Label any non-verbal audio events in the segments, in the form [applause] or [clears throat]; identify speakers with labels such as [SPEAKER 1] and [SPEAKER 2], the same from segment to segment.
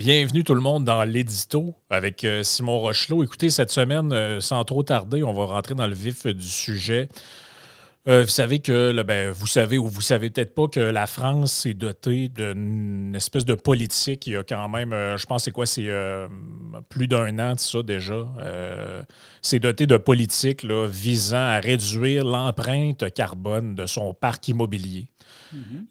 [SPEAKER 1] Bienvenue tout le monde dans l'édito avec euh, Simon Rochelot. Écoutez, cette semaine, euh, sans trop tarder, on va rentrer dans le vif du sujet. Euh, vous savez que, ben, vous savez ou vous savez peut-être pas que la France est dotée d'une espèce de politique. Il y a quand même, je pense, c'est quoi, c'est plus d'un an de ça déjà. c'est doté de politiques visant à réduire l'empreinte carbone de son parc immobilier.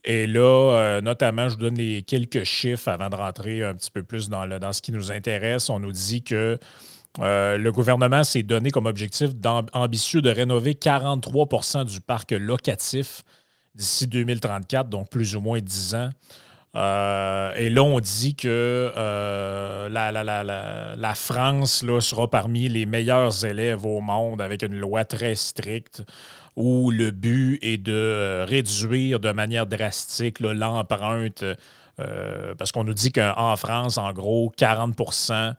[SPEAKER 1] Et là, euh, notamment, je vous donne les quelques chiffres avant de rentrer un petit peu plus dans, ce qui nous intéresse. On nous dit que euh, le gouvernement s'est donné comme objectif ambitieux de rénover 43% du parc locatif d'ici 2034, donc plus ou moins 10 ans. Euh, et là, on dit que la, France sera parmi les meilleurs élèves au monde avec une loi très stricte où le but est de euh, réduire de manière drastique l'empreinte, euh, parce qu'on nous dit qu'en France, en gros, 40%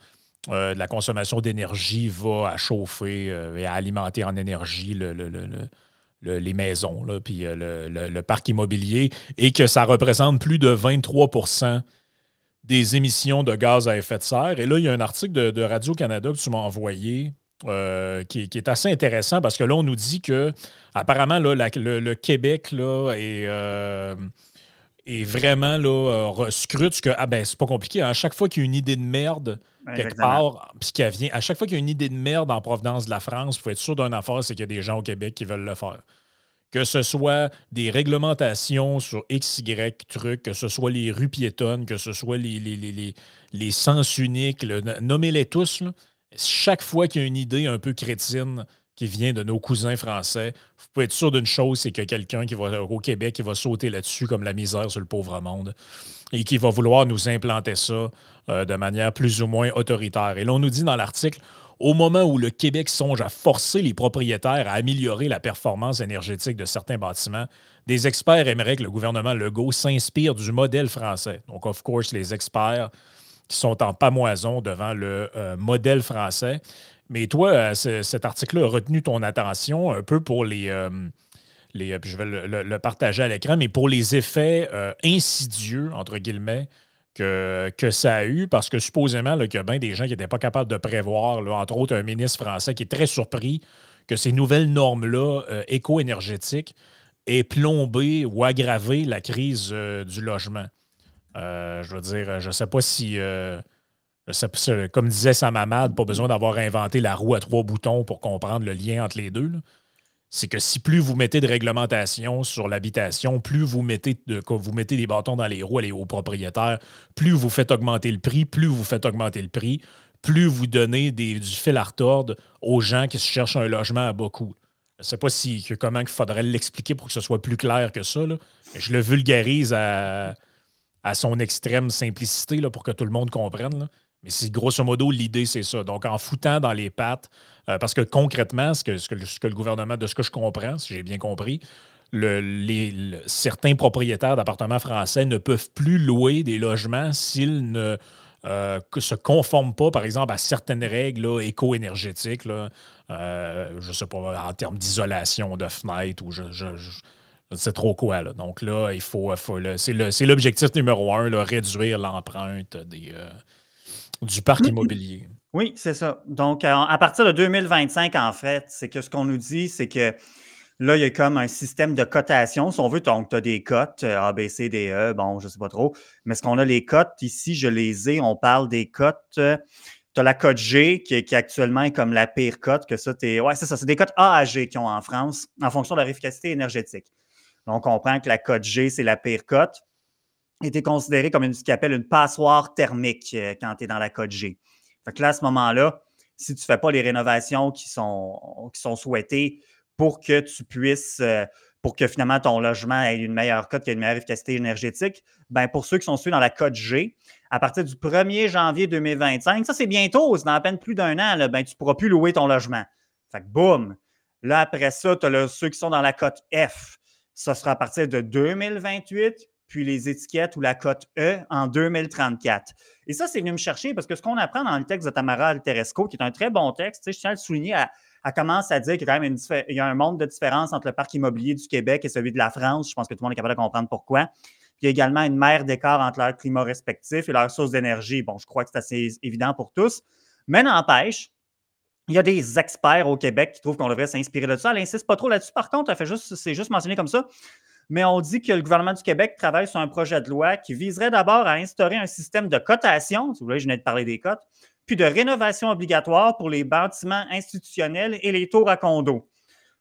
[SPEAKER 1] euh, de la consommation d'énergie va à chauffer et à alimenter en énergie les maisons, puis le, parc immobilier, et que ça représente plus de 23% des émissions de gaz à effet de serre. Et là, il y a un article de, de Radio-Canada que tu m'as envoyé euh, qui, est assez intéressant parce que là, on nous dit que apparemment le, Québec là, est, euh, vraiment là, euh, scrute que ah ben c'est pas compliqué. Hein. À chaque fois qu'il y a une idée de merde quelque part, puis qu'elle vient, à chaque fois qu'il y a une idée de merde en provenance de la France, il faut être sûr d'un affaire, c'est qu'il y a des gens au Québec qui veulent le faire. Que ce soit des réglementations sur X, Y trucs, que ce soit les rues piétonnes, que ce soit les, les, les, sens uniques, nommez-les tous. Là chaque fois qu'il y a une idée un peu crétine qui vient de nos cousins français, vous pouvez être sûr d'une chose, c'est que quelqu'un qui va au Québec qui va sauter là-dessus comme la misère sur le pauvre monde et qui va vouloir nous implanter ça euh, de manière plus ou moins autoritaire. Et là, on nous dit dans l'article, au moment où le Québec songe à forcer les propriétaires à améliorer la performance énergétique de certains bâtiments, des experts aimeraient que le gouvernement Legault s'inspire du modèle français. Donc, of course, les experts qui sont en pamoison devant le euh, modèle français. Mais toi, euh, cet article-là a retenu ton attention un peu pour les. Euh, les je vais le, partager à l'écran, mais pour les effets insidieux, entre guillemets, que, que, ça a eu, parce que supposément qu'il y a bien des gens qui n'étaient pas capables de prévoir, entre autres un ministre français qui est très surpris que ces nouvelles normes-là éco-énergétiques aient plombé ou aggravé la crise du logement. Euh, je veux dire, je ne sais pas si. Euh, comme disait sa mamade, pas besoin d'avoir inventé la roue à trois boutons pour comprendre le lien entre les deux. C'est que si plus vous mettez de réglementation sur l'habitation, plus vous mettez, de, vous mettez des bâtons dans les roues aux propriétaires, plus vous faites augmenter le prix, plus vous faites augmenter le prix, plus vous donnez du fil à retordre aux gens qui se cherchent un logement à beaucoup. Je ne sais pas si, comment il faudrait l'expliquer pour que ce soit plus clair que ça. Je le vulgarise à, à son extrême simplicité là, pour que tout le monde comprenne. Mais c'est grosso modo, l'idée, c'est ça. Donc, en foutant dans les pattes, euh, parce que concrètement, ce que, ce, que, le gouvernement, de ce que je comprends, si j'ai bien compris, le, les, certains propriétaires d'appartements français ne peuvent plus louer des logements s'ils ne euh, se conforment pas, par exemple, à certaines règles éco-énergétiques. Euh, je ne sais pas, en termes d'isolation de fenêtres ou je c'est trop quoi. Là. Donc là, il faut, c'est l'objectif numéro un, là, réduire l'empreinte euh, du parc immobilier.
[SPEAKER 2] Oui, c'est ça. Donc, à, partir de 2025, en fait, c'est que ce qu'on nous dit, c'est que là, il y a comme un système de cotation. Si on veut, donc, tu as des cotes, euh, A, B, C, D, E, bon, je ne sais pas trop. Mais ce qu'on a les cotes, ici, je les ai, on parle des cotes. Euh, tu as la cote G qui, qui, actuellement est comme la pire cote que ça. Es, ouais, c'est ça. C'est des cotes A à G qui ont en France en fonction de leur efficacité énergétique. On comprend que la cote G, c'est la pire cote, était considérée comme une, ce qu'on appelle une passoire thermique euh, quand tu es dans la cote G. Fait que là, à ce moment-là, si tu ne fais pas les rénovations qui sont, souhaitées pour que tu puisses, euh, pour que finalement ton logement ait une meilleure cote, ait une meilleure efficacité énergétique, ben pour ceux qui sont suivis dans la cote G, à partir du 1er janvier 2025, ça c'est bientôt, c'est dans à peine plus d'un an, ben, tu ne pourras plus louer ton logement. Fait que boum! Là, après ça, tu as ceux qui sont dans la cote F ça sera à partir de 2028, puis les étiquettes ou la cote E en 2034. Et ça, c'est venu me chercher parce que ce qu'on apprend dans le texte de Tamara Alteresco, qui est un très bon texte, je tiens à le souligner, elle, commence à dire qu'il y a un monde de différence entre le parc immobilier du Québec et celui de la France. Je pense que tout le monde est capable de comprendre pourquoi. Il y a également une mer d'écart entre leurs climats respectifs et leurs sources d'énergie. Bon, je crois que c'est assez évident pour tous. Mais n'empêche, il y a des experts au Québec qui trouvent qu'on devrait s'inspirer de ça. Elle n'insiste pas trop là-dessus. Par contre, c'est juste mentionné comme ça. Mais on dit que le gouvernement du Québec travaille sur un projet de loi qui viserait d'abord à instaurer un système de cotation, si vous voulez, je venais de parler des cotes, puis de rénovation obligatoire pour les bâtiments institutionnels et les tours à condos.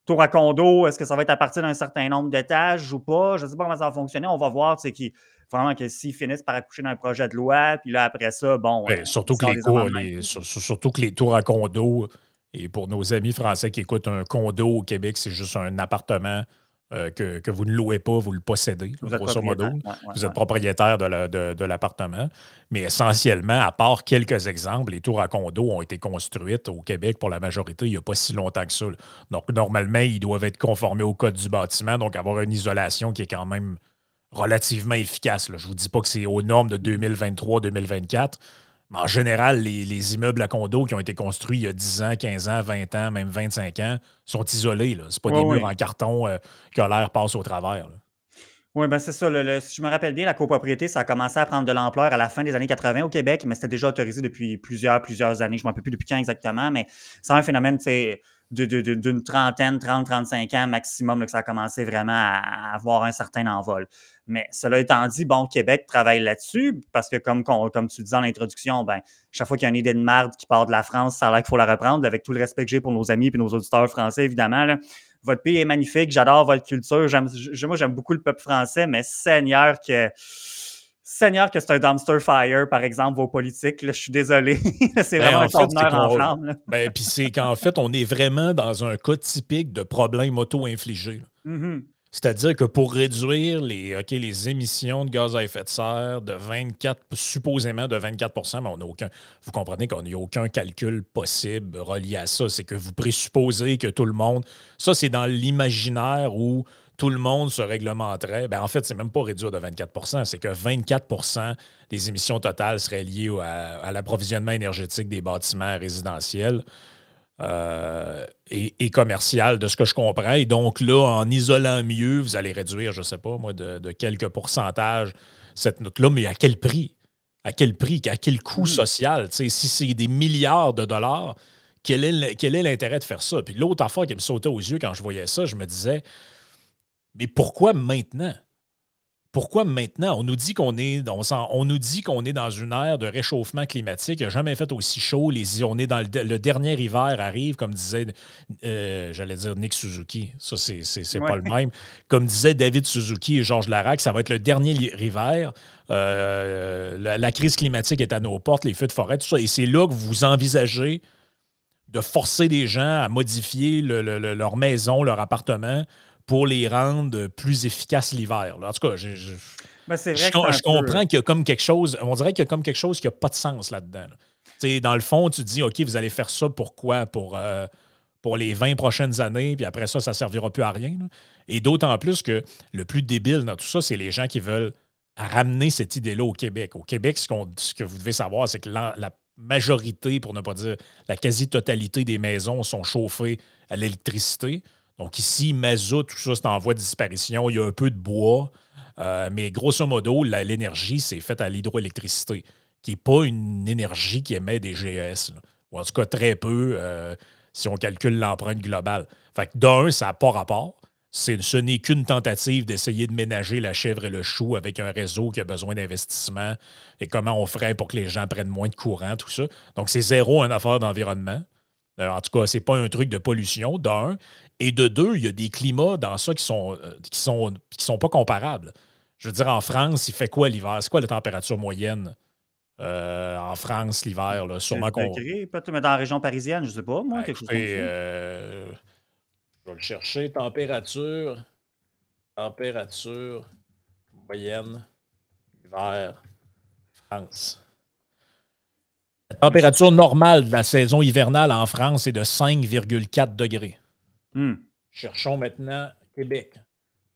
[SPEAKER 2] Tours à condo, est-ce que ça va être à partir d'un certain nombre d'étages ou pas? Je ne sais pas comment ça va fonctionner. On va voir, c'est qui vraiment que s'ils finissent par accoucher d'un projet de loi, puis là, après ça, bon.
[SPEAKER 1] Euh, surtout, que les surtout que les tours à condo, et pour nos amis français qui écoutent un condo au Québec, c'est juste un appartement euh, que, vous ne louez pas, vous le possédez, vous grosso modo. vous êtes propriétaire de l'appartement. Mais essentiellement, à part quelques exemples, les tours à condo ont été construites au Québec pour la majorité il n'y a pas si longtemps que ça. Donc, normalement, ils doivent être conformés au code du bâtiment, donc avoir une isolation qui est quand même relativement efficace. Je ne vous dis pas que c'est aux normes de 2023-2024, en général, les, immeubles à condo qui ont été construits il y a 10 ans, 15 ans, 20 ans, même 25 ans, sont isolés. Ce n'est pas des murs en carton euh, que l'air passe au travers.
[SPEAKER 2] Oui, ben c'est ça. si je me rappelle bien, la copropriété, ça a commencé à prendre de l'ampleur à la fin des années 80 au Québec, mais c'était déjà autorisé depuis plusieurs, plusieurs années. Je ne m'en rappelle plus depuis quand exactement, mais c'est un phénomène d'une trentaine, 30, 35 ans maximum que ça a commencé vraiment à avoir un certain envol. Mais cela étant dit, bon, Québec travaille là-dessus parce que, comme, comme tu disais en introduction, ben, chaque fois qu'il y a une idée de marde qui part de la France, ça a l'air qu'il faut la reprendre. Avec tout le respect que j'ai pour nos amis et nos auditeurs français, évidemment. Votre pays est magnifique, j'adore votre culture. moi, j'aime beaucoup le peuple français, mais Seigneur que. Seigneur, que c'est un dumpster fire, par exemple, vos politiques. je suis désolé. [laughs] c'est ben, vraiment un conteneur en flamme.
[SPEAKER 1] Ben, puis c'est qu'en fait, on est vraiment dans un cas typique de problème auto-infligé. C'est-à-dire que pour réduire les, émissions de gaz à effet de serre de 24, supposément de 24% mais on a aucun. Vous comprenez qu'on n'y a aucun calcul possible relié à ça. C'est que vous présupposez que tout le monde. Ça, c'est dans l'imaginaire où tout le monde se réglementerait. Ben, en fait, c'est même pas réduire de 24% c'est que 24% des émissions totales seraient liées à l'approvisionnement énergétique des bâtiments résidentiels. Euh, et, commercial, de ce que je comprends. Et donc là, en isolant mieux, vous allez réduire, je ne sais pas, moi, de, quelques pourcentages cette note-là, mais à quel prix? À quel prix? À quel coût hmm. social? si c'est des milliards de dollars, quel est, quel est l'intérêt de faire ça? Puis l'autre affaire qui me sautait aux yeux quand je voyais ça, je me disais, mais pourquoi maintenant? Pourquoi maintenant? On nous dit qu'on est, on, nous dit qu'on est dans une ère de réchauffement climatique. Il n'a jamais fait aussi chaud. Les, on est dans le, dernier hiver arrive, comme disait, euh, j'allais dire Nick Suzuki. Ça, c'est, pas le même. Comme disait David Suzuki et Georges Larac, ça va être le dernier hiver. Euh, la, crise climatique est à nos portes, les feux de forêt, tout ça. Et c'est là que vous envisagez de forcer les gens à modifier leur maison, leur appartement pour les rendre plus efficaces l'hiver. En tout cas, je,
[SPEAKER 2] ben,
[SPEAKER 1] je, comprends qu'il y a comme quelque chose, on dirait qu'il y a comme quelque chose qui n'a pas de sens là-dedans. Dans le fond, tu te dis, OK, vous allez faire ça pourquoi? Pour, euh, pour les 20 prochaines années, puis après ça, ça ne servira plus à rien. Et d'autant plus que le plus débile dans tout ça, c'est les gens qui veulent ramener cette idée-là au Québec. Au Québec, ce, ce, que vous devez savoir, c'est que la, la, majorité, pour ne pas dire la quasi-totalité des maisons sont chauffées à l'électricité. Donc ici, mazout, tout ça, c'est en voie de disparition. Il y a un peu de bois, euh, mais grosso modo, l'énergie, c'est faite à l'hydroélectricité, qui n'est pas une énergie qui émet des GES. Ou en tout cas, très peu euh, si on calcule l'empreinte globale. Fait que d'un, ça n'a pas rapport. Ce n'est qu'une tentative d'essayer de ménager la chèvre et le chou avec un réseau qui a besoin d'investissement et comment on ferait pour que les gens prennent moins de courant, tout ça. Donc, c'est zéro une affaire d'environnement. Euh, en tout cas, ce n'est pas un truc de pollution, d'un. Et de deux, il y a des climats dans ça qui sont, euh, qui sont, qui sont pas comparables. Je veux dire, en France, il fait quoi l'hiver? C'est quoi la température moyenne? Euh, en France l'hiver? Sûrement qu'on.
[SPEAKER 2] Peut-être dans la région parisienne, je ne sais pas, moi, ben, quelque chose comme ça.
[SPEAKER 1] Euh, je vais le chercher. Température. Température moyenne hiver France. La température normale de la saison hivernale en France est de 5,4 degrés.
[SPEAKER 2] Hmm.
[SPEAKER 1] Cherchons maintenant Québec.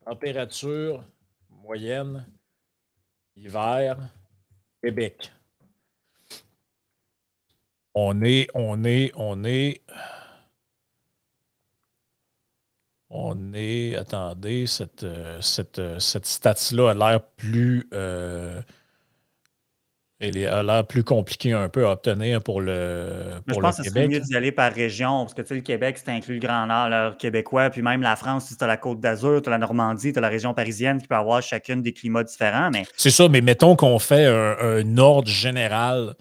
[SPEAKER 1] Température moyenne, hiver, Québec. On est, on est, on est. On est. Attendez, cette, euh, cette, euh, cette stats-là a l'air plus. Euh, elle a l'air plus compliquée un peu à obtenir pour le, pour
[SPEAKER 2] je pense que c'est mieux d'y aller par région, parce que tu sais, le Québec, c'est inclus le Grand Nord, le québécois, puis même la France, si tu as la Côte d'Azur, tu as la Normandie, tu as la région parisienne qui peut avoir chacune des climats différents. Mais...
[SPEAKER 1] C'est ça, mais mettons qu'on fait un, ordre général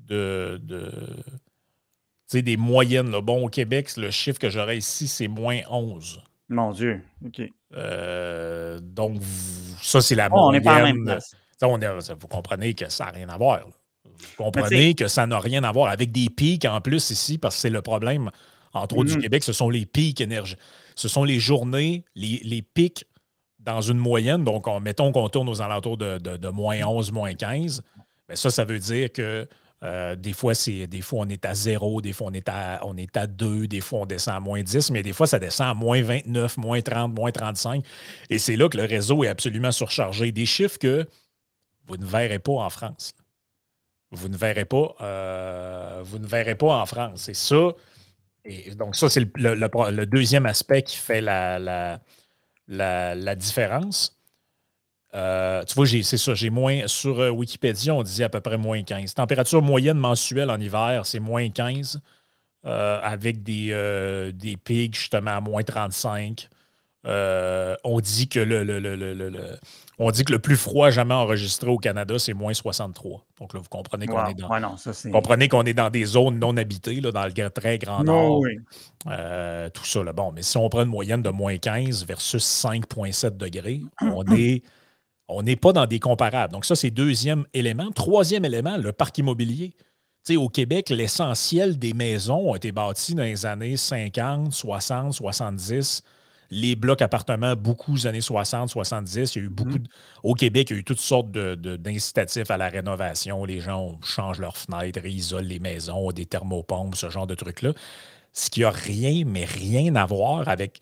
[SPEAKER 1] de, de des moyennes. Bon, au Québec, le chiffre que j'aurais ici, c'est moins 11.
[SPEAKER 2] Mon Dieu, OK.
[SPEAKER 1] Euh, donc, ça, c'est la moyenne. On n'est pas en même place. Vous comprenez que ça n'a rien à voir. Vous comprenez que ça n'a rien à voir avec des pics en plus ici, parce que c'est le problème, entre autres, du mm-hmm. Québec, ce sont les pics énergie. Ce sont les journées, les, pics dans une moyenne. Donc, mettons qu'on tourne aux alentours de, de, moins 11, moins 15. Mais ça, ça veut dire que euh, des, fois, des fois, on est à 0, des fois, on est à, on est à 2, des fois, on descend à moins 10, mais des fois, ça descend à moins 29, moins 30, moins 35. Et c'est là que le réseau est absolument surchargé. Des chiffres que vous ne verrez pas en France. Vous ne verrez pas, euh, vous ne verrez pas en France. Et ça, et donc ça, c'est le, deuxième aspect qui fait la, différence. Euh, tu vois, c'est ça, j'ai moins. Sur euh, Wikipédia, on disait à peu près moins 15. Température moyenne mensuelle en hiver, c'est moins 15, euh, avec des, des pics justement à moins 35. On dit que le, on dit que le plus froid jamais enregistré au Canada, c'est moins 63. Donc là, vous comprenez qu'on est dans. comprenez qu'on est dans des zones non habitées, là, dans le très grand nord. tout ça. Là. Bon, mais si on prend une moyenne de moins 15 versus 5,7 degrés, [clears throat] on est on n'est pas dans des comparables. Donc, ça, c'est deuxième élément. Troisième élément, le parc immobilier. Au Québec, l'essentiel des maisons ont été bâties dans les années 50, 60, 70. Les blocs appartements, beaucoup des années 60, 70. Il y a eu beaucoup mm-hmm. Au Québec, il y a eu toutes sortes d'incitatifs à la rénovation. Les gens changent leurs fenêtres, isolent les maisons, des thermopompes, ce genre de trucs-là. Ce qui n'a rien, mais rien à voir avec.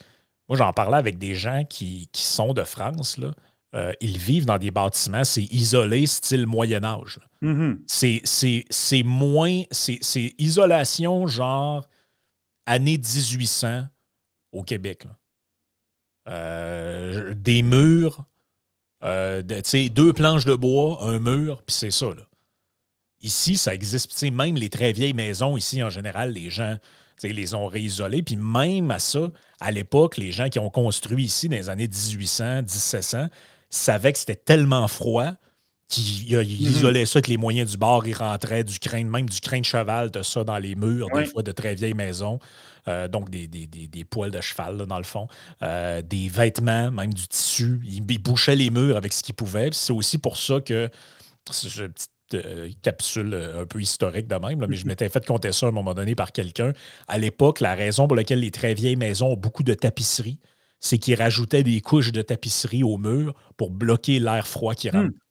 [SPEAKER 1] Moi, j'en parlais avec des gens qui, qui sont de France, là. Euh, ils vivent dans des bâtiments, c'est isolé, style Moyen Âge. Mm-hmm. C'est moins, c'est isolation genre année 1800 au Québec. Euh, des murs, euh, deux planches de bois, un mur, puis c'est ça. Ici, ça existe. Même les très vieilles maisons, ici, en général, les gens les ont réisolées. Puis même à ça, à l'époque, les gens qui ont construit ici dans les années 1800, 1700, savait que c'était tellement froid qu'il mhm. isolait ça avec les moyens du bord, il rentrait du crin, même du crin de cheval, de ça dans les murs, des fois de très vieilles maisons. Euh, donc des, des, poils de cheval, dans le fond. Euh, des vêtements, même du tissu. Il, bouchait les murs avec ce qu'il pouvait. C'est aussi pour ça que. C'est une petite euh, capsule un peu historique de même, mais je m'étais fait compter ça à un moment donné par quelqu'un. À l'époque, la raison pour laquelle les très vieilles maisons ont beaucoup de tapisseries, c'est qu'ils rajoutaient des couches de tapisserie au mur pour bloquer l'air froid qui rentre. Hmm.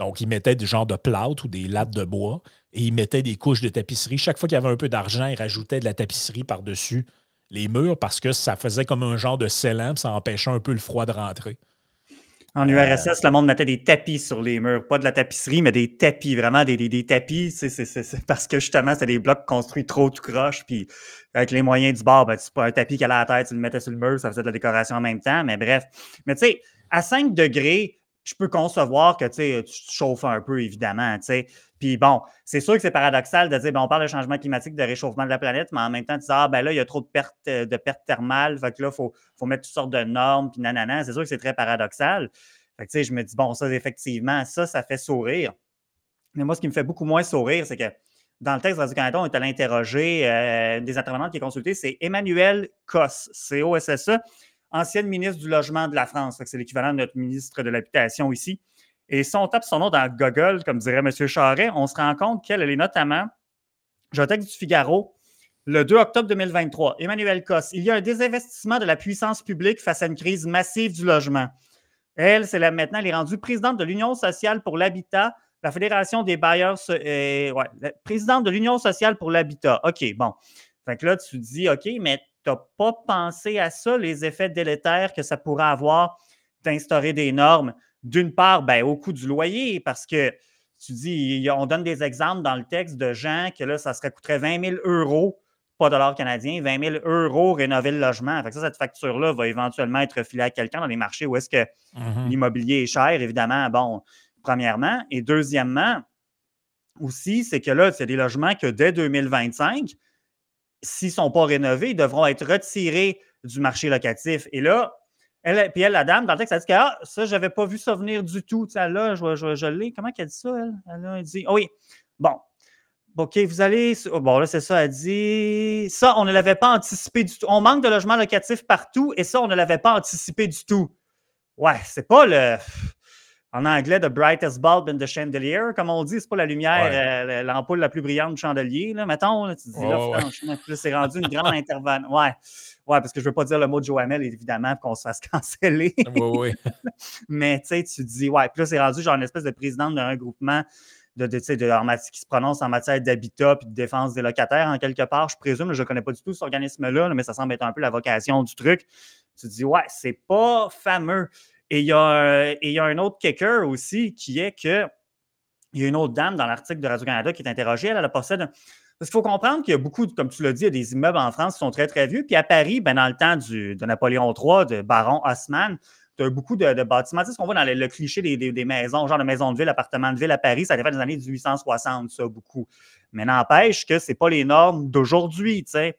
[SPEAKER 1] Donc, ils mettaient du genre de plâtre ou des lattes de bois et ils mettaient des couches de tapisserie. Chaque fois qu'il y avait un peu d'argent, ils rajoutaient de la tapisserie par-dessus les murs parce que ça faisait comme un genre de scellant, ça empêchait un peu le froid de rentrer.
[SPEAKER 2] En URSS, le monde mettait des tapis sur les murs. Pas de la tapisserie, mais des tapis, vraiment des, des, tapis. C'est parce que justement, c'était des blocs construits trop tout croche. Puis avec les moyens du bord, ben, c'est pas un tapis qui a la tête, tu le mettais sur le mur, ça faisait de la décoration en même temps. Mais bref. Mais tu sais, à 5 degrés, je peux concevoir que tu te chauffes un peu, évidemment. Puis bon, c'est sûr que c'est paradoxal de dire, ben, on parle de changement climatique, de réchauffement de la planète, mais en même temps, tu dis, ah, ben là, il y a trop de pertes, euh, de pertes thermales, fait que là, il faut, faut, mettre toutes sortes de normes, puis nanana. C'est sûr que c'est très paradoxal. Fait que, je me dis, bon, ça, effectivement, ça, ça fait sourire. Mais moi, ce qui me fait beaucoup moins sourire, c'est que dans le texte de Radio-Canada, on est allé interroger euh, des intervenants qui est consulté, c'est Emmanuel Cosse, C-O-S-S-E, ancienne ministre du Logement de la France. C'est l'équivalent de notre ministre de l'Habitation ici. Et si on tape son nom dans Google, comme dirait M. Charret, on se rend compte qu'elle est notamment, j'ai un texte du Figaro, le 2 octobre 2023. Emmanuel Cosse, il y a un désinvestissement de la puissance publique face à une crise massive du logement. Elle, c'est maintenant, elle est rendue présidente de l'Union sociale pour l'habitat, la Fédération des bailleurs, euh, ouais, présidente de l'Union sociale pour l'habitat. OK, bon. Fait que là, tu dis, OK, mais tu n'as pas pensé à ça, les effets délétères que ça pourrait avoir d'instaurer des normes? D'une part, ben, au coût du loyer, parce que tu dis, on donne des exemples dans le texte de gens que là, ça serait coûterait 20 000 euros pas dollars canadiens, 20 000 euros rénover le logement. Fait ça, cette facture-là va éventuellement être filée à quelqu'un dans les marchés où est-ce que mm-hmm. l'immobilier est cher, évidemment, bon, premièrement. Et deuxièmement, aussi, c'est que là, c'est des logements que dès 2025, s'ils ne sont pas rénovés, ils devront être retirés du marché locatif. Et là, puis elle, la dame, dans le texte, elle dit que ah, ça, je n'avais pas vu ça venir du tout. là, je, je, je l'ai. Comment elle dit ça, elle? Elle a dit, oh oui, bon, OK, vous allez. Oh, bon, là, c'est ça, elle dit. Ça, on ne l'avait pas anticipé du tout. On manque de logements locatifs partout et ça, on ne l'avait pas anticipé du tout. Ouais, c'est pas le. En anglais, the brightest bulb in the chandelier, comme on dit, c'est pas la lumière, euh, l'ampoule la plus brillante du chandelier. Là. Mettons, là, tu dis, là, franchement, c'est rendu une grande intervention. Ouais. ouais, parce que je veux pas dire le mot de Joamel, évidemment, qu'on se fasse [laughs] canceller.
[SPEAKER 1] Oui, oui.
[SPEAKER 2] Mais tu sais, tu dis, ouais, puis là, c'est rendu genre une espèce de présidente d'un regroupement de, de, qui se prononce en matière d'habitat et de défense des locataires, en quelque part. Je présume, je ne connais pas du tout cet organisme-là, mais ça semble être un peu la vocation du truc. Tu te dis, ouais, c'est pas fameux. Et il y, a, un autre kicker aussi qui est que il y a une autre dame dans l'article de Radio-Canada qui est interrogée. Elle, elle possède. Parce qu'il faut comprendre qu'il y a beaucoup, comme tu l'as dit, il y a des immeubles en France qui sont très, très vieux. Puis à Paris, ben, dans le temps de Napoléon III, de Baron Haussmann, beaucoup de, bâtiments. Tu sais ce qu'on voit dans le, cliché des, maisons, genre de maisons de ville, appartements de ville à Paris, ça dans les années 1860, ça, beaucoup. Mais n'empêche que ce n'est pas les normes d'aujourd'hui, tu sais.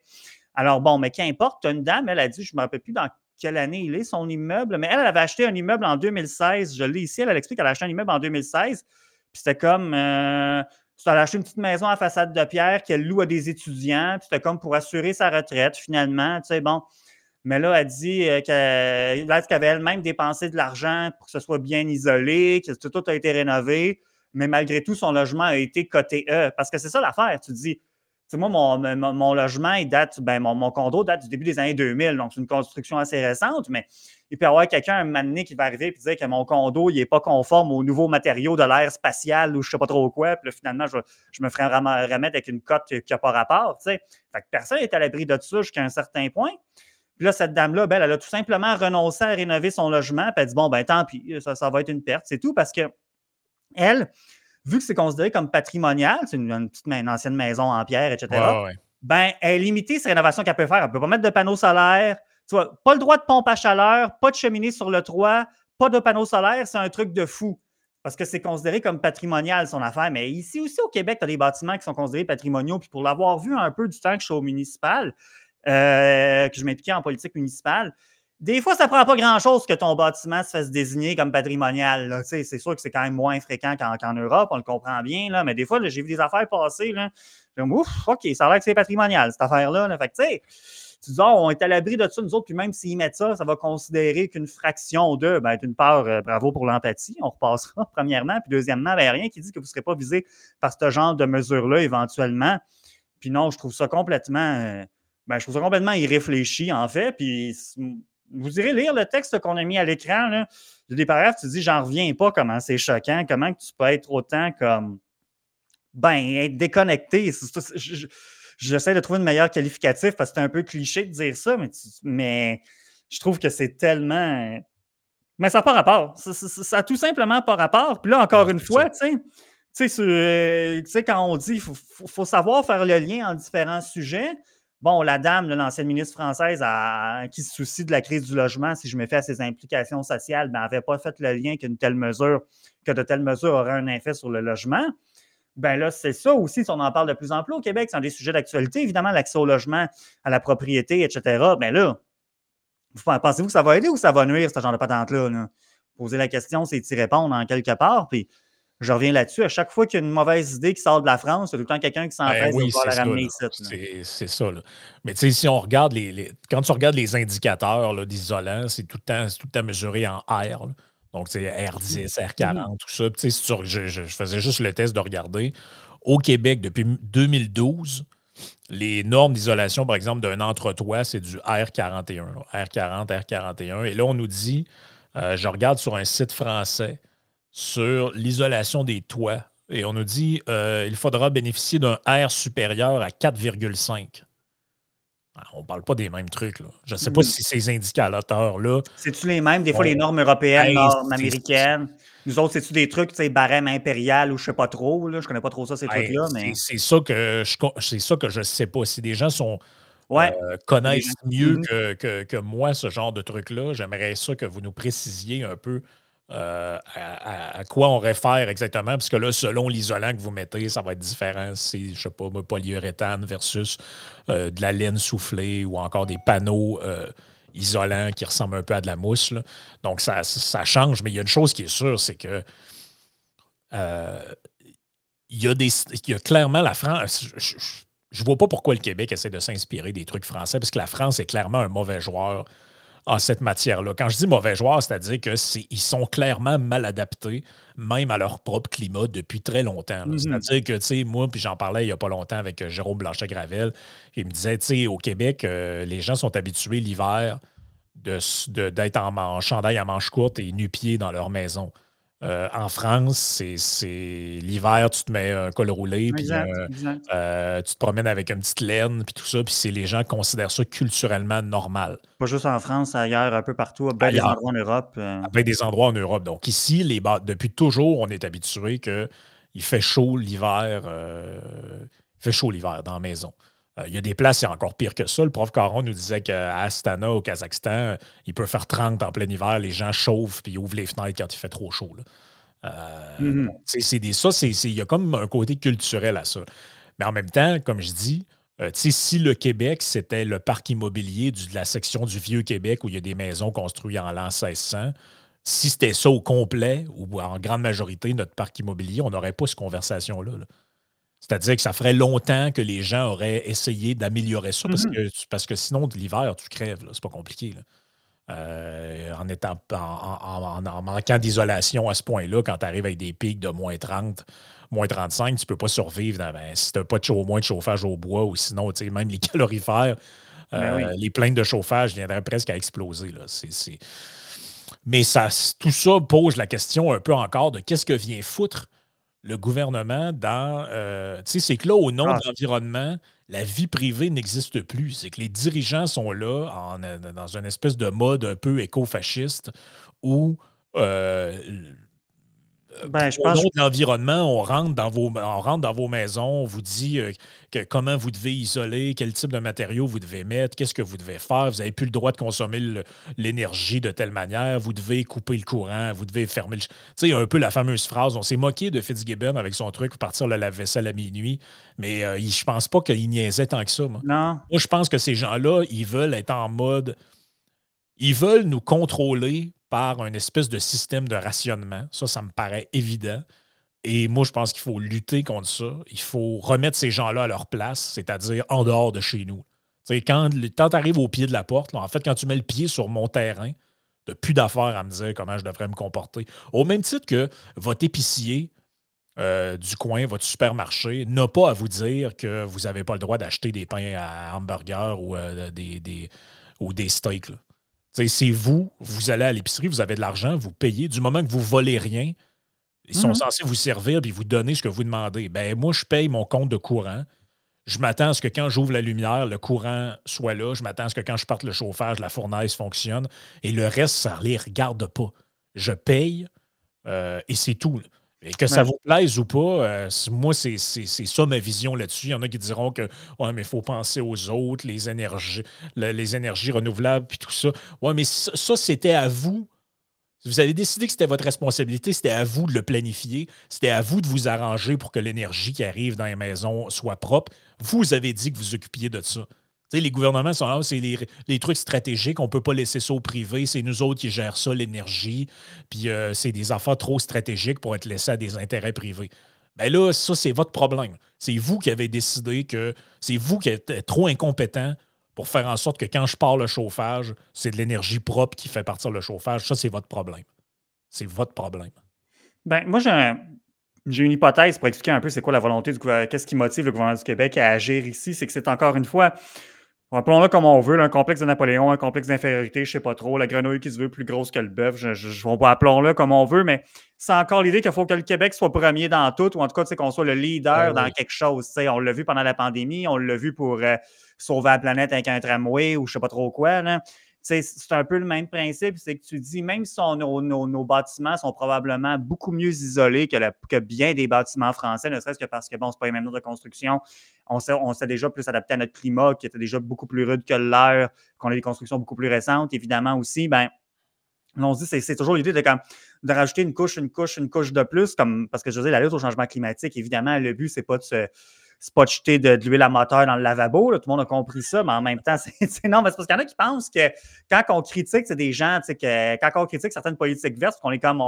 [SPEAKER 2] Alors, bon, mais qu'importe, une dame, elle a dit, je ne me rappelle plus dans quelle année il est, son immeuble, mais elle, elle avait acheté un immeuble en 2016. Je l'ai ici, elle, explique qu'elle a acheté un immeuble en 2016. Puis c'était comme. Euh, elle a acheté une petite maison à façade de pierre qu'elle loue à des étudiants. Puis c'était comme pour assurer sa retraite, finalement. Tu sais, bon. Mais là, elle dit euh, qu'elle avait elle-même dépensé de l'argent pour que ce soit bien isolé, que tout a été rénové, mais malgré tout, son logement a été coté E. Parce que c'est ça l'affaire. Tu dis, moi, mon, logement, il date, ben, mon, condo date du début des années 2000, donc c'est une construction assez récente, mais il peut y avoir quelqu'un un moment donné qui va arriver et dire que mon condo, il n'est pas conforme aux nouveaux matériaux de l'ère spatiale ou je ne sais pas trop quoi, puis finalement, je, me ferai remettre avec une cote qui n'a pas rapport. Fait que personne n'est à l'abri de ça jusqu'à un certain point. Puis là, cette dame-là, ben, elle a tout simplement renoncé à rénover son logement. Puis elle dit Bon, ben tant pis, ça, va être une perte. C'est tout parce que elle, vu que c'est considéré comme patrimonial, c'est une, petite ancienne maison en pierre, etc., ben, elle est limitée ces rénovations qu'elle peut faire. Elle ne peut pas mettre de panneaux solaires. Tu vois, pas le droit de pompe à chaleur, pas de cheminée sur le toit, pas de panneaux solaires. C'est un truc de fou parce que c'est considéré comme patrimonial son affaire. Mais ici aussi au Québec, tu as des bâtiments qui sont considérés patrimoniaux. Puis pour l'avoir vu un peu du temps que je suis au municipal, euh, que je m'impliquais en politique municipale. Des fois, ça prend pas grand-chose que ton bâtiment se fasse désigner comme patrimonial. C'est sûr que c'est quand même moins fréquent qu'en Europe, on le comprend bien, là, mais des fois, j'ai vu des affaires passer. Là, ouf, OK, ça a l'air que c'est patrimonial, cette affaire-là. Fait tu dis, oh, on est à l'abri de ça, nous autres, puis même s'ils mettent ça, ça va considérer qu'une fraction de, ben, d'une part, euh, bravo pour l'empathie, on repassera, [laughs] premièrement, puis deuxièmement, ben, rien qui dit que vous ne serez pas visé par ce genre de mesures-là éventuellement. Puis non, je trouve ça complètement. Euh, ben, je trouve ça complètement irréfléchi, en fait. Puis vous irez lire le texte qu'on a mis à l'écran. Il y a des paragraphes, tu dis, j'en reviens pas comment c'est choquant, comment tu peux être autant comme. Ben, être déconnecté. J'essaie de trouver une meilleure qualificatif parce que c'est un peu cliché de dire ça, mais, mais je trouve que c'est tellement. Mais ça n'a pas rapport. Ça, n'a tout simplement pas rapport. Puis là, encore une fois, tu sais, euh, tu sais, quand on dit qu'il faut, faut, savoir faire le lien en différents sujets, Bon, la dame, l'ancienne ministre française qui se soucie de la crise du logement, si je me fais à ses implications sociales, ben, n'avait pas fait le lien qu'une telle mesure, que de telles mesures auraient un effet sur le logement. Ben là, c'est ça aussi, si on en parle de plus en plus au Québec, c'est un des sujets d'actualité, évidemment, l'accès au logement, à la propriété, etc. Ben là, pensez-vous que ça va aider ou ça va nuire, ce genre de patente-là? Là? Poser la question, c'est y répondre en quelque part. Puis je reviens là-dessus. À chaque fois qu'il y a une mauvaise idée qui sort de la France, il y a tout le temps quelqu'un qui s'en ben, de la ramener
[SPEAKER 1] ici. C'est ça. Mais tu sais, si on regarde les, Quand tu regardes les indicateurs d'isolant, c'est tout, le temps, tout le temps mesuré en R. Donc, c'est R10, R40, tout ça. Tu sais, je, je, faisais juste le test de regarder. Au Québec, depuis 2012, les normes d'isolation, par exemple, d'un entre-toit, c'est du R41. R40, R41. Et là, on nous dit, euh, je regarde sur un site français, sur l'isolation des toits. Et on nous dit euh, faudra bénéficier d'un R supérieur à 4,5. Ah, on ne parle pas des mêmes trucs. Là. Je ne sais pas mm. si ces indicateurs-là.
[SPEAKER 2] C'est-tu les mêmes? Des fois, les normes européennes, nord-américaines. Nous autres, c'est-tu des trucs, tu sais, barème impérial ou je ne sais pas trop? Là, je connais pas trop ça, ces trucs-là. Mais...
[SPEAKER 1] C'est ça que je c'est ça que je sais pas. Si des gens sont. Euh, connaissent mieux que, que, moi ce genre de trucs-là, j'aimerais ça que vous nous précisiez un peu euh, à, quoi on réfère exactement, parce que là, selon l'isolant que vous mettez, ça va être différent. C'est, je sais pas, polyuréthane versus euh, de la laine soufflée ou encore des panneaux euh, isolants qui ressemblent un peu à de la mousse. Donc, ça, change, mais il y a une chose qui est sûre, c'est que il y a clairement la France. Je ne vois pas pourquoi le Québec essaie de s'inspirer des trucs français, parce que la France est clairement un mauvais joueur en cette matière-là. Quand je dis mauvais joueurs, c'est-à-dire qu'ils sont clairement mal adaptés, même à leur propre climat, depuis très longtemps. Mm-hmm. C'est-à-dire que, tu sais, moi, puis j'en parlais il n'y a pas longtemps avec euh, Jérôme Blanchet-Gravel, il me disait, tu sais, au Québec, euh, les gens sont habitués l'hiver d'être en, en, chandail à manches courtes et nu-pieds dans leur maison. Euh, en France, c'est l'hiver, tu te mets un col roulé, puis euh, euh, tu te promènes avec une petite laine, puis tout ça, puis c'est les gens considèrent ça culturellement normal.
[SPEAKER 2] Pas juste en France, ailleurs, un peu partout, à des endroits en Europe.
[SPEAKER 1] Bien des endroits en Europe. Donc ici, les depuis toujours, on est habitué qu'il fait chaud l'hiver, il fait chaud l'hiver dans la maison. Euh, il y a des places, c'est encore pire que ça. Le prof Caron nous disait qu'à Astana, au Kazakhstan, il peut faire 30 en plein hiver, les gens chauffent puis ouvrent les fenêtres quand il fait trop chaud. Euh. C'est des, ça, il y a comme un côté culturel à ça. Mais en même temps, comme je dis, euh, si le Québec, c'était le parc immobilier de la section du Vieux-Québec où il y a des maisons construites en l'an 1600, si c'était ça au complet, ou en grande majorité, notre parc immobilier, on n'aurait pas cette conversation-là. là c'est-à-dire que ça ferait longtemps que les gens auraient essayé d'améliorer ça parce, mm-hmm. que, parce que sinon, de l'hiver, tu crèves. C'est pas compliqué. Euh, en, étant, en, manquant d'isolation à ce point-là, quand tu arrives avec des pics de moins 30, moins 35, tu ne peux pas survivre ben, si tu n'as pas de au moins de chauffage au bois ou sinon, même les [laughs] calorifères, ben euh, les plaintes de chauffage viendraient presque à exploser. Là. Mais ça, tout ça pose la question un peu encore de qu'est-ce que vient foutre le gouvernement dans. Euh, tu sais, c'est que là, au nom ah. de l'environnement, la vie privée n'existe plus. C'est que les dirigeants sont là en, euh, dans une espèce de mode un peu éco-fasciste où euh, ben, je pense... l'environnement, on rentre dans vos, on rentre dans vos maisons, on vous dit euh, comment vous devez isoler, quel type de matériaux vous devez mettre, qu'est-ce que vous devez faire. Vous n'avez plus le droit de consommer l'énergie de telle manière. Vous devez couper le courant, vous devez fermer le. Tu sais, un peu la fameuse phrase. On s'est moqué de Fitzgibbon avec son truc, partir le lave-vaisselle à minuit. Mais euh, je pense pas qu'il niaisait tant que ça. Moi.
[SPEAKER 2] Non.
[SPEAKER 1] Moi, je pense que ces gens-là, ils veulent être en mode. Ils veulent nous contrôler par un espèce de système de rationnement. Ça, ça me paraît évident. Et moi, je pense qu'il faut lutter contre ça. Il faut remettre ces gens-là à leur place, c'est-à-dire en dehors de chez nous. quand quand tu arrives au pied de la porte, en fait, quand tu mets le pied sur mon terrain, tu plus d'affaires à me dire comment je devrais me comporter. Au même titre que votre épicier euh, du coin, votre supermarché, n'a pas à vous dire que vous n'avez pas le droit d'acheter des pains à hamburger ou, euh, des, steaks. C'est vous, vous allez à l'épicerie, vous avez de l'argent, vous payez. Du moment que vous volez rien, ils sont mhm. censés vous servir et vous donner ce que vous demandez. Ben moi, je paye mon compte de courant. Je m'attends à ce que quand j'ouvre la lumière, le courant soit là. Je m'attends à ce que quand je parte le chauffage, la fournaise fonctionne. Et le reste, ça ne les regarde pas. Je paye euh, et c'est tout. Et que ça vous plaise ou pas, euh, moi, c'est ça ma vision là-dessus. Il y en a qui diront que ouais, mais il faut penser aux autres, les énergies, les énergies renouvelables, puis tout ça. Ouais, mais ça, c'était à vous. Vous avez décidé que c'était votre responsabilité, c'était à vous de le planifier, c'était à vous de vous arranger pour que l'énergie qui arrive dans les maisons soit propre. Vous avez dit que vous occupiez de ça les gouvernements sont là, c'est les, trucs stratégiques, on ne peut pas laisser ça au privé, c'est nous autres qui gèrent ça, l'énergie, puis euh, c'est des affaires trop stratégiques pour être laissés à des intérêts privés. Bien là, ça, c'est votre problème. C'est vous qui avez décidé que c'est vous qui êtes trop incompétent pour faire en sorte que quand je pars le chauffage, c'est de l'énergie propre qui fait partir le chauffage. Ça, c'est votre problème. C'est votre problème.
[SPEAKER 2] Ben, moi, j'ai une hypothèse pour expliquer un peu c'est quoi la volonté du gouvernement, qu'est-ce qui motive le gouvernement du Québec à agir ici. C'est que c'est encore une fois Appelons-le comme on veut, un complexe de Napoléon, un complexe d'infériorité, je ne sais pas trop, la grenouille qui se veut plus grosse que le bœuf, je, je, appelons-le comme on veut, mais c'est encore l'idée qu'il faut que le Québec soit premier dans tout, ou en tout cas qu'on soit le leader ben dans quelque chose. On l'a vu pendant la pandémie, on l'a vu pour euh, sauver la planète avec un tramway ou je ne sais pas trop quoi. Là c'est un peu le même principe, c'est que tu dis, même si nos, bâtiments sont probablement beaucoup mieux isolés que, que bien des bâtiments français, ne serait-ce que parce que, bon, ce pas les mêmes de construction, on s'est déjà plus adapté à notre climat, qui était déjà beaucoup plus rude que l'air, qu'on a des constructions beaucoup plus récentes, évidemment aussi, ben on se dit, c'est toujours l'idée de, de rajouter une couche, une couche, une couche de plus, comme, parce que je veux dire, la lutte au changement climatique, évidemment, le but, c'est pas de se c'est pas de jeter de, l'huile à moteur dans le lavabo. tout le monde a compris ça, mais en même temps, [laughs] c'est non, parce qu'il y en a qui pensent que quand on critique, c'est des gens, que quand on critique certaines politiques vertes, qu'on est comme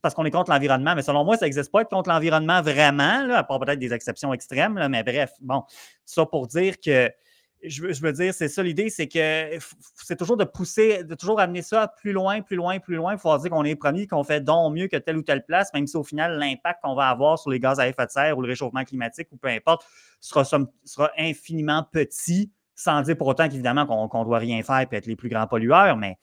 [SPEAKER 2] parce qu'on est contre l'environnement, mais selon moi, ça n'existe pas être contre l'environnement vraiment, là, à part peut-être des exceptions extrêmes, mais bref, bon, ça pour dire que je veux, dire, c'est ça l'idée, c'est que c'est toujours de pousser, de toujours amener ça plus loin, plus loin, plus loin. Il faut dire qu'on est premier, qu'on fait donc mieux que telle ou telle place, même si au final, l'impact qu'on va avoir sur les gaz à effet de serre ou le réchauffement climatique ou peu importe sera, sera infiniment petit, sans dire pour autant qu'évidemment qu'on ne doit rien faire et être les plus grands pollueurs. Mais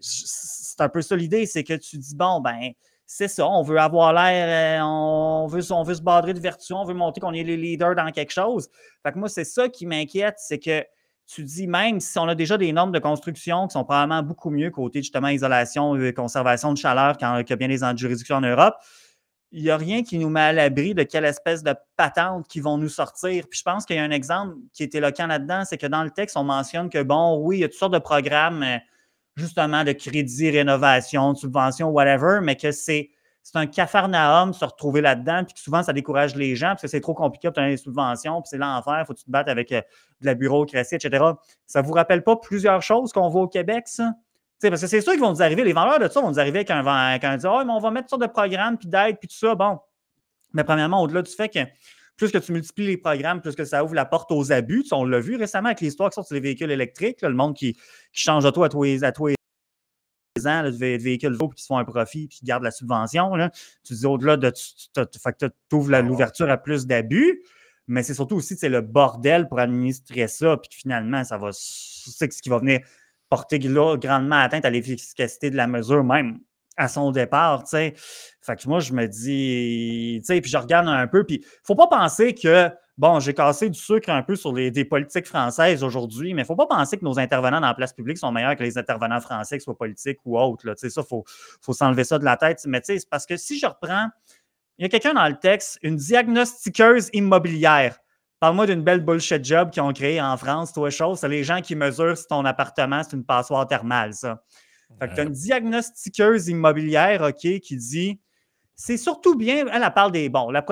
[SPEAKER 2] c'est un peu ça l'idée, c'est que tu dis, bon, ben, c'est ça, on veut avoir l'air, euh, on veut, on veut se badrer de vertu, on veut montrer qu'on est les leaders dans quelque chose. Fait que moi, c'est ça qui m'inquiète, c'est que tu dis même si on a déjà des normes de construction qui sont probablement beaucoup mieux côté justement isolation et conservation de chaleur y a bien des juridictions en Europe, il n'y a rien qui nous met à l'abri de quelle espèce de patente qui vont nous sortir. Puis je pense qu'il y a un exemple qui est éloquent là-dedans, c'est que dans le texte, on mentionne que bon, oui, il y a toutes sortes de programmes euh, justement de crédit, rénovation, de subvention, whatever, mais que c'est c'est un cafarnaum se retrouver là-dedans, puis souvent, ça décourage les gens parce que c'est trop compliqué d'obtenir des subventions, puis c'est l'enfer, il faut que tu te battes avec euh, de la bureaucratie, etc. Ça ne vous rappelle pas plusieurs choses qu'on voit au Québec, ça? parce que c'est sûr qu'ils vont nous arriver, les vendeurs de ça vont nous arriver un, avec un dire, oh, mais on va mettre ça de programme, puis d'aide, puis tout ça. Bon. Mais premièrement, au-delà du fait que plus que tu multiplies les programmes, plus que ça ouvre la porte aux abus. on l'a vu récemment avec l'histoire qui sort sur les véhicules électriques, le monde qui, change d'auto à tous les, à tous les ans, de véhicules nouveaux qui se font un profit puis qui gardent la subvention. Tu dis au-delà de. Tu ouvres l'ouverture à plus d'abus, mais c'est surtout aussi c'est le bordel pour administrer ça, puis finalement, ça va. C'est ce qui va venir porter grandement atteinte à l'efficacité de la mesure, même à son départ, tu sais. Fait que moi, je me dis, tu sais, puis je regarde un peu, puis faut pas penser que, bon, j'ai cassé du sucre un peu sur les, des politiques françaises aujourd'hui, mais faut pas penser que nos intervenants dans la place publique sont meilleurs que les intervenants français, que ce soit politiques ou autres, tu sais, ça, faut, faut s'enlever ça de la tête, mais tu sais, c'est parce que si je reprends, il y a quelqu'un dans le texte, une diagnostiqueuse immobilière. Parle-moi d'une belle bullshit job qu'ils ont créé en France, toi, chose. C'est les gens qui mesurent si ton appartement, c'est une passoire thermale, ça. Fait que tu as une diagnostiqueuse immobilière, OK, qui dit c'est surtout bien. Elle, elle parle des. Bon, là,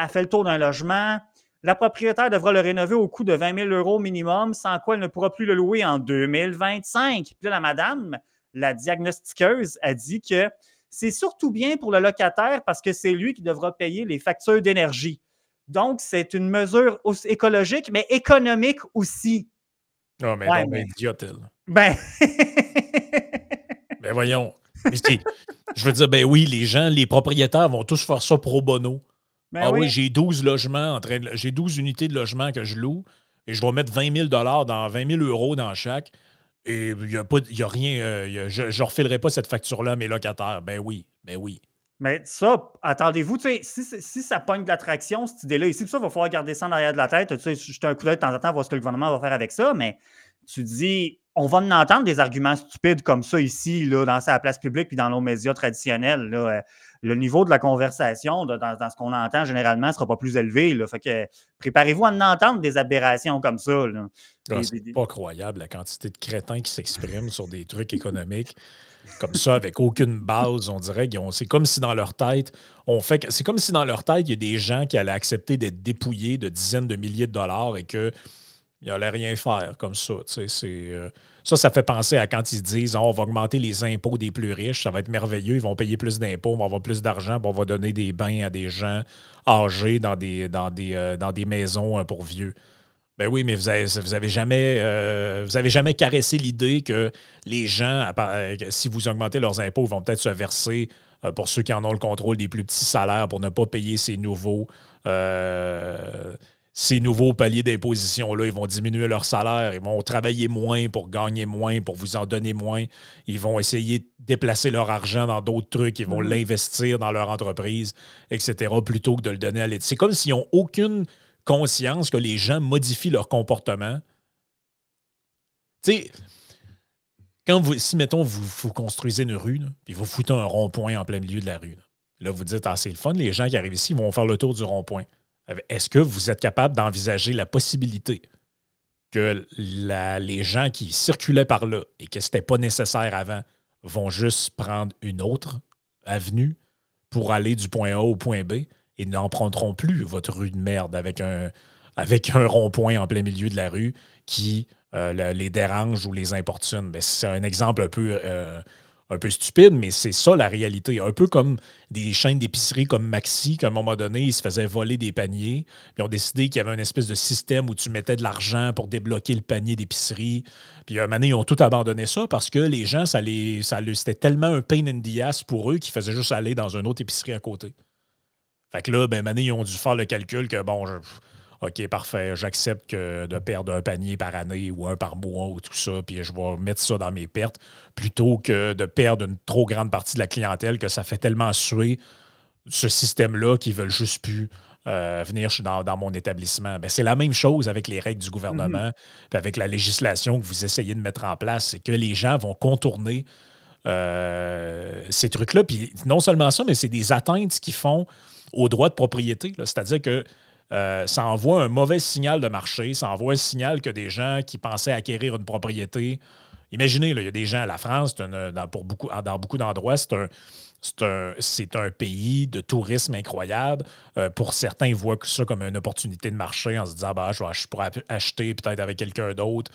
[SPEAKER 2] elle, fait le tour d'un logement. La propriétaire devra le rénover au coût de 20 000 euros minimum, sans quoi elle ne pourra plus le louer en 2025. Puis là, la madame, la diagnostiqueuse, a dit que c'est surtout bien pour le locataire parce que c'est lui qui devra payer les factures d'énergie. Donc, c'est une mesure écologique, mais économique aussi.
[SPEAKER 1] Non, ah, mais non, mais idiote, elle.
[SPEAKER 2] Ben.
[SPEAKER 1] ben voyons. je veux dire, ben oui, les gens, les propriétaires vont tous faire ça pro bono. Ben ah oui, j'ai 12 logements en train j'ai 12 unités de logement que je loue et je dois mettre 20 000 dans 20 000 euros dans chaque. Et il n'y a, a, rien. Euh, je ne refilerai pas cette facture-là à mes locataires. Ben oui, ben oui.
[SPEAKER 2] Mais ça, attendez-vous, si, si ça pogne de l'attraction, cette idée-là, ici, ça, il va falloir garder ça en arrière de la tête. Tu sais, jeter un coup d'œil de temps en temps, voir ce que le gouvernement va faire avec ça, mais tu dis, on va en entendre des arguments stupides comme ça ici, là, dans sa place publique puis dans nos médias traditionnels. Euh, le niveau de la conversation, dans, ce qu'on entend généralement, ne sera pas plus élevé. Là. Fait que préparez-vous à en entendre des aberrations comme ça.
[SPEAKER 1] Ah, c'est pas croyable la quantité de crétins qui s'expriment sur des trucs économiques comme ça, avec aucune base. On dirait c'est comme si dans leur tête, on fait. C'est comme si dans leur tête, il y a des gens qui allaient accepter d'être dépouillés de dizaines de milliers de dollars et que il n'allait rien faire comme ça. Euh, ça, ça fait penser à quand ils se disent ah, on va augmenter les impôts des plus riches, ça va être merveilleux, ils vont payer plus d'impôts, on va avoir plus d'argent, on va donner des bains à des gens âgés dans des, dans des, euh, dans des maisons euh, pour vieux. Ben oui, mais vous avez, vous avez jamais, vous avez jamais caressé l'idée que les gens, si vous augmentez leurs impôts, vont peut-être se verser pour ceux qui en ont le contrôle des plus petits salaires pour ne pas payer ces nouveaux ces nouveaux paliers d'imposition-là, ils vont diminuer leur salaire, ils vont travailler moins pour gagner moins, pour vous en donner moins. Ils vont essayer de déplacer leur argent dans d'autres trucs, ils vont mm-hmm. l'investir dans leur entreprise, etc., plutôt que de le donner à l'État. C'est comme s'ils n'ont aucune conscience que les gens modifient leur comportement. Tu sais, quand vous, si, mettons, vous, construisez une rue, puis vous foutez un rond-point en plein milieu de la rue, là, vous dites, ah, c'est le fun, les gens qui arrivent ici vont faire le tour du rond-point. Est-ce que vous êtes capable d'envisager la possibilité que les gens qui circulaient par là et que ce n'était pas nécessaire avant vont juste prendre une autre avenue pour aller du point A au point B et n'emprunteront plus votre rue de merde avec un, avec un rond-point en plein milieu de la rue qui euh, les dérange ou les importune? Ben, c'est un exemple un peu euh, un peu stupide, mais c'est ça la réalité. Un peu comme des chaînes d'épicerie comme Maxi, qu'à un moment donné, ils se faisaient voler des paniers, puis ont décidé qu'il y avait un espèce de système où tu mettais de l'argent pour débloquer le panier d'épicerie. Puis à un ils ont tout abandonné ça parce que les gens, ça les, ça, c'était tellement un pain in the pour eux qu'ils faisaient juste aller dans une autre épicerie à côté. Fait que là, ben, à ils ont dû faire le calcul que, bon, je, OK, parfait, j'accepte de perdre un panier par année ou un par mois ou tout ça, puis je vais mettre ça dans mes pertes plutôt que de perdre une trop grande partie de la clientèle que ça fait tellement suer ce système-là qu'ils veulent juste plus euh, venir dans, mon établissement. Ben, c'est la même chose avec les règles du gouvernement, mm-hmm. avec la législation que vous essayez de mettre en place. C'est que les gens vont contourner euh, ces trucs-là. Puis non seulement ça, mais c'est des atteintes qu'ils font aux droits de propriété. C'est-à-dire que euh, ça envoie un mauvais signal de marché, ça envoie un signal que des gens qui pensaient acquérir une propriété. Imaginez, il y a des gens à la France, dans, pour beaucoup, dans beaucoup d'endroits, c'est un, c'est un, pays de tourisme incroyable. Euh, pour certains, ils voient ça comme une opportunité de marché en se disant bah, je, je pourrais acheter peut-être avec quelqu'un d'autre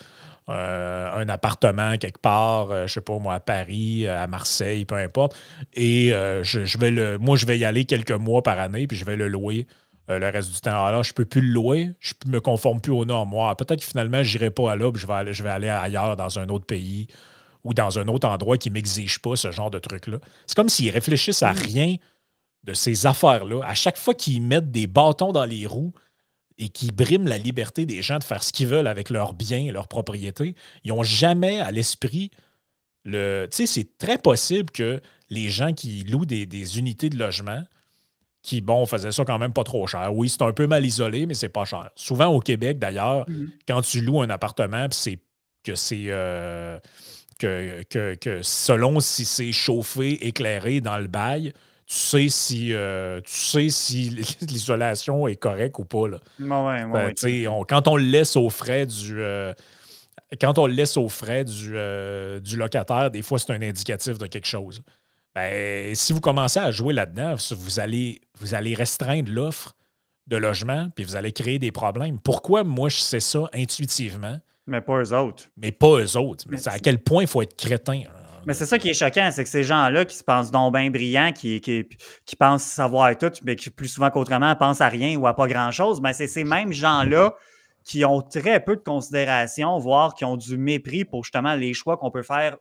[SPEAKER 1] euh, un appartement quelque part, je ne sais pas moi, à Paris, à Marseille, peu importe. Et je, je, vais le, moi, je vais y aller quelques mois par année, puis je vais le louer euh, le reste du temps. Alors, je ne peux plus le louer, je ne me conforme plus aux normes. Moi, peut-être que finalement, je n'irai pas à là, je vais, aller, je vais aller ailleurs dans un autre pays ou dans un autre endroit qui ne m'exige pas ce genre de truc-là. C'est comme s'ils réfléchissent à mm. rien de ces affaires-là. À chaque fois qu'ils mettent des bâtons dans les roues et qu'ils briment la liberté des gens de faire ce qu'ils veulent avec leurs biens et leurs propriétés, ils n'ont jamais à l'esprit le. Tu sais, c'est très possible que les gens qui louent des unités de logement qui, bon, faisait ça quand même pas trop cher. Oui, c'est un peu mal isolé, mais c'est pas cher. Souvent au Québec, d'ailleurs, mhm. quand tu loues un appartement, c'est que c'est euh, que, que, selon si c'est chauffé, éclairé dans le bail, tu sais si euh, tu sais si [laughs] l'isolation est correcte ou pas. Là.
[SPEAKER 2] Ben,
[SPEAKER 1] quand on le laisse aux frais du euh, quand on le laisse aux frais du, du locataire, des fois, c'est un indicatif de quelque chose. Ben, si vous commencez à jouer là-dedans, vous allez, vous allez restreindre l'offre de logement, puis vous allez créer des problèmes. Pourquoi moi je sais ça intuitivement?
[SPEAKER 2] Mais pas eux autres.
[SPEAKER 1] Mais pas eux autres. Mais, à quel point il faut être crétin?
[SPEAKER 2] Mais c'est ça qui est choquant, c'est que ces gens-là qui se pensent donc bien brillants, qui, qui, pensent savoir tout, mais qui plus souvent qu'autrement pensent à rien ou à pas grand-chose, ben c'est ces mêmes gens-là qui ont très peu de considération, voire qui ont du mépris pour justement les choix qu'on peut faire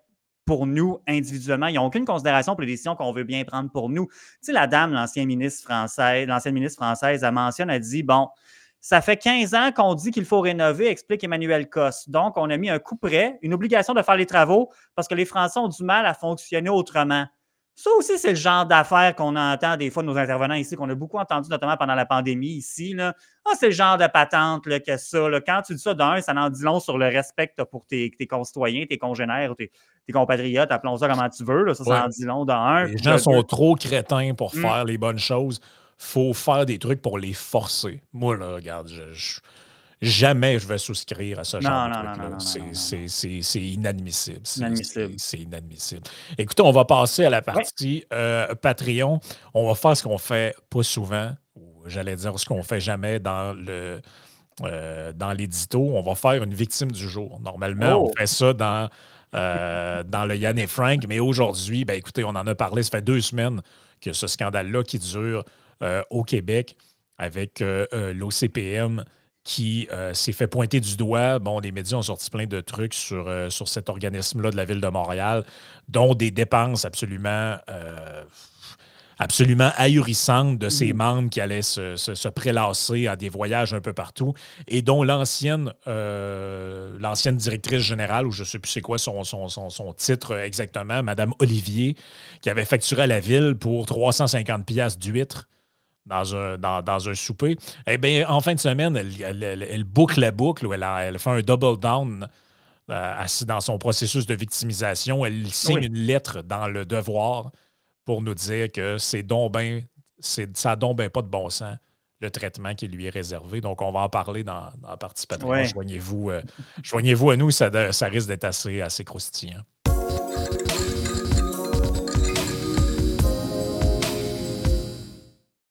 [SPEAKER 2] pour nous individuellement. Ils n'ont aucune considération pour les décisions qu'on veut bien prendre pour nous. Tu sais, la dame, l'ancienne ministre française, l'ancienne ministre française, elle mentionne, elle dit, bon, ça fait 15 ans qu'on dit qu'il faut rénover, explique Emmanuel Cos. Donc, on a mis un coup près, une obligation de faire les travaux parce que les Français ont du mal à fonctionner autrement. Ça aussi, c'est le genre d'affaires qu'on entend des fois de nos intervenants ici, qu'on a beaucoup entendu, notamment pendant la pandémie ici. Là. Ah, c'est le genre de patente là, que ça. Quand tu dis ça d'un, ça en dit long sur le respect que tu as pour tes, concitoyens, tes congénères, tes, tes compatriotes, appelons ça comme tu veux. Ça, ça en dit long d'un.
[SPEAKER 1] Les gens sont trop crétins pour mm. faire les bonnes choses. faut faire des trucs pour les forcer. Moi, là, regarde, je Jamais je vais souscrire à ce genre de truc C'est inadmissible. C'est inadmissible. Écoutez, on va passer à la partie euh, Patreon. On va faire ce qu'on fait pas souvent, ou j'allais dire ce qu'on fait jamais dans le. Euh, dans l'édito, on va faire une victime du jour. Normalement, on oh! fait ça dans, euh, dans le Yann et Frank, mais aujourd'hui, ben, écoutez, on en a parlé, ça fait deux semaines que ce scandale-là qui dure au Québec avec l'OCPM qui euh, s'est fait pointer du doigt. Bon, les médias ont sorti plein de trucs sur, euh, sur cet organisme-là de la ville de Montréal, dont des dépenses absolument, euh, absolument ahurissante de ses
[SPEAKER 2] Mhm.
[SPEAKER 1] membres qui allaient se, se- se prélasser à des voyages un peu partout et dont l'ancienne l'ancienne directrice générale, ou je ne sais plus c'est quoi son, son, son- son titre exactement, Madame Olivier, qui avait facturé à la ville pour 350 pièces d'huîtres dans un, dans, dans un souper. Eh bien, en fin de semaine, elle, elle- elle- elle boucle la boucle, ou elle, fait un double down euh, assis dans son processus de victimisation. Elle signe
[SPEAKER 2] Oui.
[SPEAKER 1] une lettre dans le devoir pour nous dire que c'est donc ben, ça n'a donc ben pas de bon sens, le traitement qui lui est réservé. Donc, on va en parler dans, dans la partie Patreon.
[SPEAKER 2] Ouais.
[SPEAKER 1] Joignez-vous, euh, joignez-vous à nous, ça, ça risque d'être assez, assez croustillant.